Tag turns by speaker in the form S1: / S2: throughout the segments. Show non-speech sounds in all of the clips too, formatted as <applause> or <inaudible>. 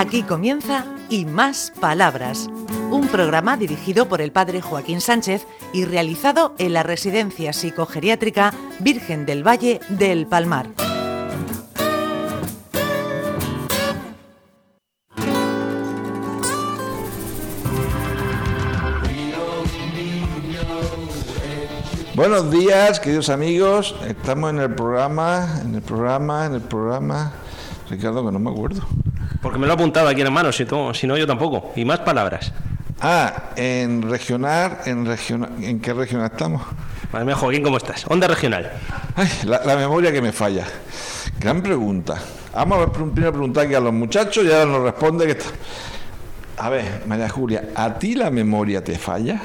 S1: Aquí comienza Y Más Palabras, un programa dirigido por el padre Joaquín Sánchez y realizado en la Residencia Psicogeriátrica Virgen del Valle del Palmar.
S2: Buenos días, queridos amigos. Estamos en el programa, en el programa, en el programa. Ricardo, que no me acuerdo.
S3: Porque me lo ha apuntado aquí en mano, si, no, si no yo tampoco. Y más palabras.
S2: Ah, en regional, en regional, ¿en qué región estamos?
S3: Madre mía, Joaquín, ¿cómo estás? Onda regional.
S2: Ay, la, la memoria que me falla. Gran pregunta. Vamos a ver, primero preguntar aquí a los muchachos y ahora nos responde que está... A ver, María Julia, ¿a ti la memoria te falla?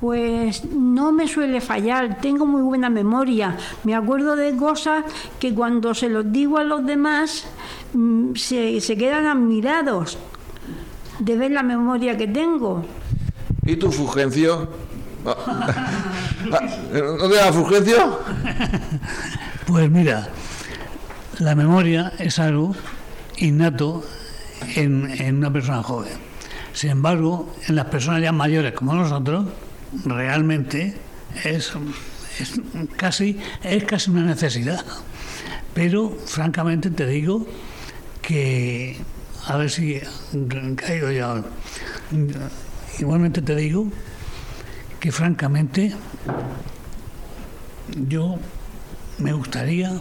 S4: Pues no me suele fallar, tengo muy buena memoria. Me acuerdo de cosas que cuando se los digo a los demás mm, se, se quedan admirados de ver la memoria que tengo.
S2: ¿Y tu Fulgencio? ¿No te da Fulgencio?
S5: Pues mira, la memoria es algo innato en, en una persona joven. Sin embargo, en las personas ya mayores como nosotros, realmente es, es casi, es casi una necesidad. Pero francamente te digo que, a ver si caigo ya. Igualmente te digo que francamente yo me gustaría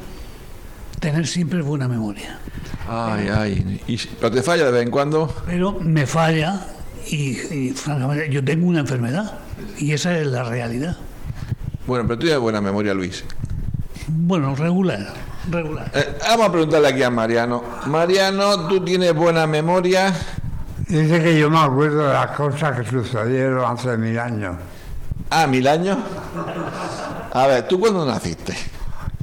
S5: tener siempre buena memoria.
S2: Ay, ay. ¿Y, ¿Pero te falla de vez en cuando?
S5: Pero me falla y, y, francamente yo tengo una enfermedad y esa es la realidad.
S2: Bueno, pero tú tienes buena memoria, Luis.
S5: Bueno, regular, regular.
S2: Eh, vamos a preguntarle aquí a Mariano. Mariano, ¿tú tienes buena memoria?
S6: Dice que yo me acuerdo de las cosas que sucedieron hace mil años.
S2: Ah, mil años. A ver, ¿tú cuándo naciste?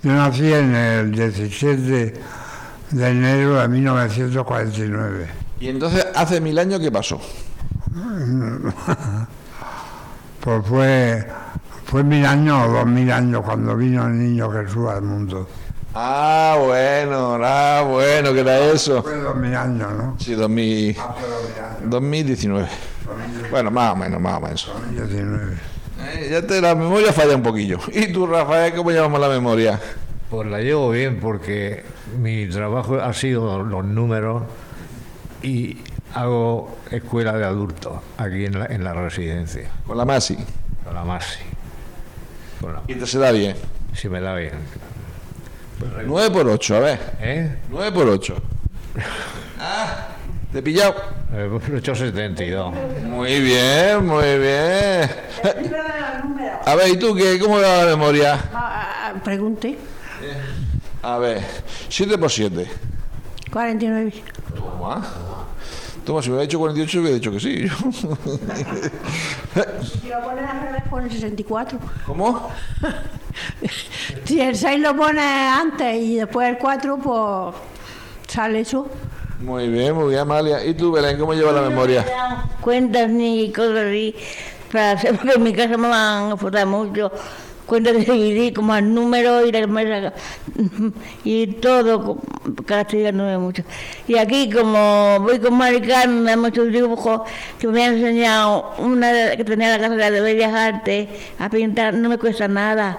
S6: Yo nací en el 17 de enero de 1949.
S2: Y entonces, hace mil años, ¿qué pasó? <laughs>
S6: Pues fue, fue mil años o dos mil años cuando vino el niño Jesús al mundo.
S2: Ah, bueno, ah, bueno, que era eso.
S6: Fue dos mil años, ¿no?
S2: Sí, 2000,
S6: Hace dos mil años.
S2: 2019. Bueno, más o menos, más o menos.
S6: 2019.
S2: Eh, ya te, la memoria falla un poquillo. <laughs> ¿Y tú, Rafael, cómo llevamos la memoria?
S7: Pues la llevo bien porque mi trabajo ha sido los números y hago escuela de adultos aquí en la, en la residencia,
S2: Con la Masi.
S7: con la MASI. Con la-
S2: Y te se da bien.
S7: si me da bien.
S2: 9 por 8, a ver.
S7: ¿Eh?
S2: 9 por 8. Ah, te he pillado.
S7: Eh, 872.
S2: Muy bien, muy bien. <laughs> A ver, ¿y tú qué? ¿Cómo va la memoria?
S4: Ah, ah, pregunte.
S2: A ver, 7 por 7.
S4: 49.
S2: Toma. Toma, si me hubiera dicho 48, hubiera dicho que sí.
S4: Si <laughs> lo pones al revés, pone 64.
S2: ¿Cómo? <laughs>
S4: Si el 6 lo pones antes y después el 4, pues sale eso.
S2: Muy bien, muy bien, Amalia. ¿Y tú, Belén, cómo lleva la memoria?
S8: cuentas ni cosas así, frases, porque en mi casa me van a forzar mucho, cuentas de dividir como el número y la y todo castigándome mucho. Y aquí como voy con Mari Carmen, me da muchos dibujos que me han enseñado una que tenía la carrera de Bellas Artes a pintar, no me cuesta nada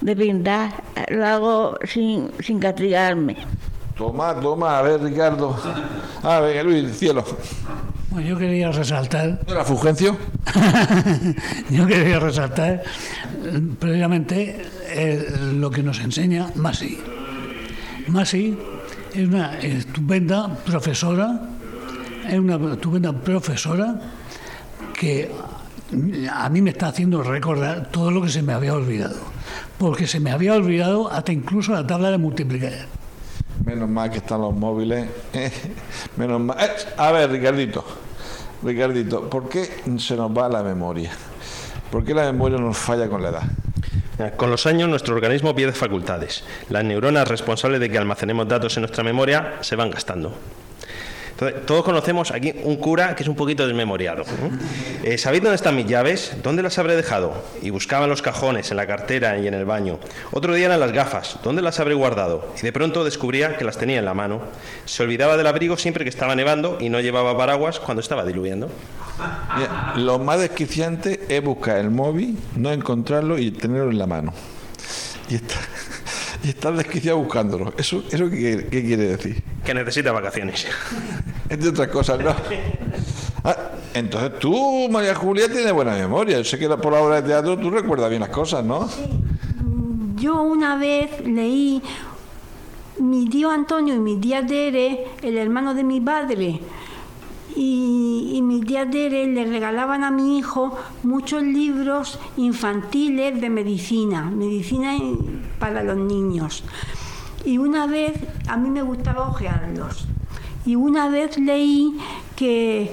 S8: de pintar, lo hago sin, sin castigarme.
S2: Toma, toma, a ver, Ricardo. A ver, Luis, cielo.
S5: Bueno, yo quería resaltar,
S2: ¿No era Fulgencio? <laughs>
S5: yo quería resaltar eh, precisamente eh, lo que nos enseña Masi. Masi es una estupenda profesora, es una estupenda profesora que a mí me está haciendo recordar todo lo que se me había olvidado. Porque se me había olvidado hasta incluso la tabla de multiplicar.
S2: Menos mal que están los móviles. <laughs> Menos mal. Eh, A ver, Ricardito. Ricardito, ¿por qué se nos va la memoria? ¿Por qué la memoria nos falla con la edad?
S3: Con los años nuestro organismo pierde facultades. Las neuronas responsables de que almacenemos datos en nuestra memoria se van gastando. Entonces, todos conocemos aquí un cura que es un poquito desmemoriado. ¿eh? Eh, ¿Sabéis dónde están mis llaves? ¿Dónde las habré dejado? Y buscaba en los cajones, en la cartera y en el baño. Otro día eran las gafas. ¿Dónde las habré guardado? Y de pronto descubría que las tenía en la mano. Se olvidaba del abrigo siempre que estaba nevando y no llevaba paraguas cuando estaba diluyendo.
S2: Mira, lo más desquiciante es buscar el móvil, no encontrarlo y tenerlo en la mano. Y, está, <laughs> y estar desquiciado buscándolo. ¿Eso, eso qué, qué quiere decir?
S3: Que necesita vacaciones.
S2: Entre otras cosas, ¿no? Ah, entonces tú, María Julia, tienes buena memoria. Yo sé que por la obra de teatro tú recuerdas bien las cosas, ¿no?
S4: Yo una vez leí mi tío Antonio y mi tía Tere, el hermano de mi padre, y, y mi tía Tere le regalaban a mi hijo muchos libros infantiles de medicina, medicina para los niños. Y una vez, a mí me gustaba ojearlos, y una vez leí que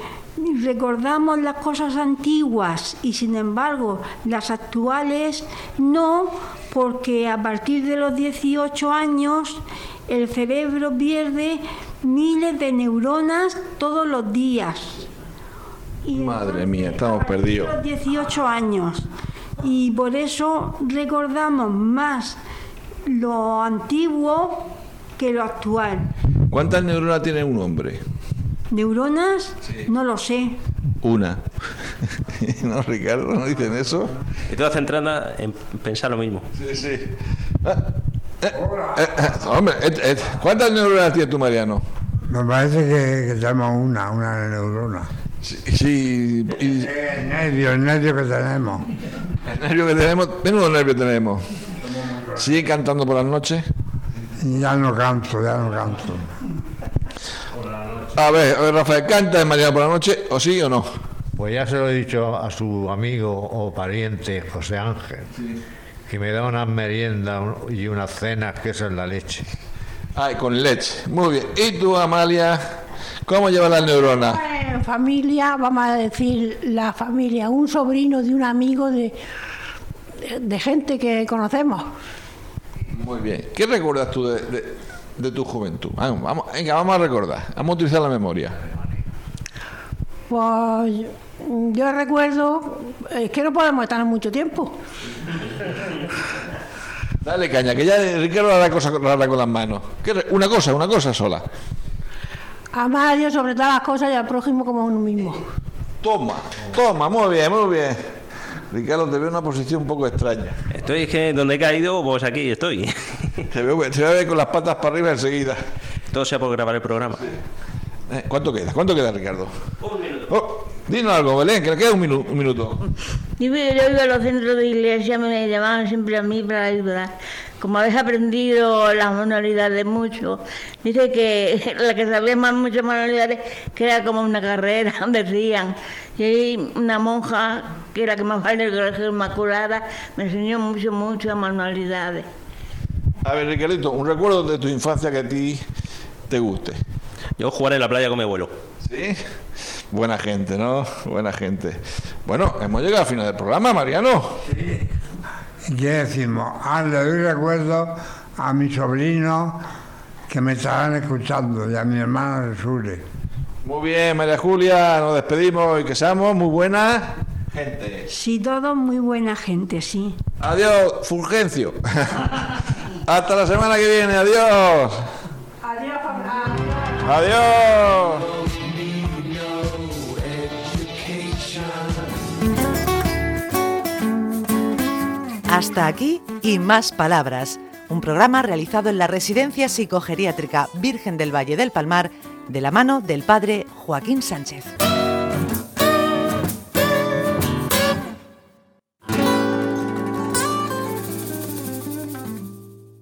S4: recordamos las cosas antiguas y sin embargo las actuales no, porque a partir de los 18 años el cerebro pierde miles de neuronas todos los días. Y
S2: Madre mía, estamos perdidos.
S4: los 18 años. Y por eso recordamos más lo antiguo que lo actual.
S2: ¿Cuántas neuronas tiene un hombre?
S4: ¿Neuronas? No lo sé.
S2: Una. <laughs> ¿No, Ricardo? ¿No dicen eso?
S3: Y toda centrada en pensar lo mismo.
S2: Sí, sí. Ah, eh, eh, eh, hombre, eh, eh, ¿cuántas neuronas tiene tu Mariano?
S6: Me parece que, que tenemos una, una neurona.
S2: Sí, sí, y
S6: El nervio, el nervio que tenemos.
S2: el nervio que tenemos, menudo nervio tenemos. ¿Sigue cantando por las noches?
S6: Ya no canto, ya no canto.
S2: A ver, a ver, Rafael, ¿canta de Mariano por la noche o sí o no?
S7: Pues ya se lo he dicho a su amigo o pariente José Ángel, que me da unas meriendas y unas cenas que eso es la leche.
S2: Ay, con leche. Muy bien. ¿Y tú, Amalia? ¿Cómo lleva las neuronas?
S9: En familia, vamos a decir la familia, un sobrino de un amigo de, de, de gente que conocemos.
S2: Muy bien. ¿Qué recuerdas tú de, de- de tu juventud? Vamos, vamos, venga, vamos a recordar. Vamos a utilizar la memoria.
S9: Pues yo recuerdo, es que no podemos estar mucho tiempo.
S2: Dale caña, que ya Ricardo hará cosas raras con las manos. ¿Qué re- Una cosa, una cosa sola.
S9: Amar a Dios sobre todas las cosas y al prójimo como a uno mismo.
S2: Toma, toma, muy bien, muy bien. Ricardo, te veo en una posición un poco extraña.
S3: Estoy es que donde he caído, pues aquí estoy.
S2: Te voy a ver con las patas para arriba enseguida.
S3: Todo sea por grabar el programa.
S2: Eh, ¿Cuánto queda? ¿Cuánto queda, Ricardo? Un minuto. dinos algo, Belén, que le queda un, minu- un minuto.
S8: Yo, yo iba a los centros de iglesia, me llamaban siempre a mí para ayudar. Como habéis aprendido las manualidades mucho, dice que <laughs> la que sabía más muchas manualidades, que era como una carrera, <laughs> decían. Y hay una monja, que era que más vale el colegio Inmaculada, me enseñó mucho, muchas manualidades.
S2: A ver, Ricardito, un recuerdo de tu infancia que a ti te guste.
S3: Yo jugar en la playa con mi abuelo.
S2: ¿Sí? Buena gente, ¿no? Buena gente. Bueno, hemos llegado al final del programa, Mariano.
S6: ¿Y qué decimos? Ah, le doy recuerdo a mi sobrino que me estarán escuchando y a mi hermana Resure.
S2: Muy bien, María Julia, nos despedimos y que seamos muy buenas gente.
S4: Sí, todos muy buena gente, sí.
S2: Adiós, Fulgencio. <laughs> Hasta la semana que viene, adiós.
S9: Adiós,
S2: Adiós.
S1: Hasta aquí y más palabras, un programa realizado en la Residencia Psicogeriátrica Virgen del Valle del Palmar de la mano del padre Joaquín Sánchez.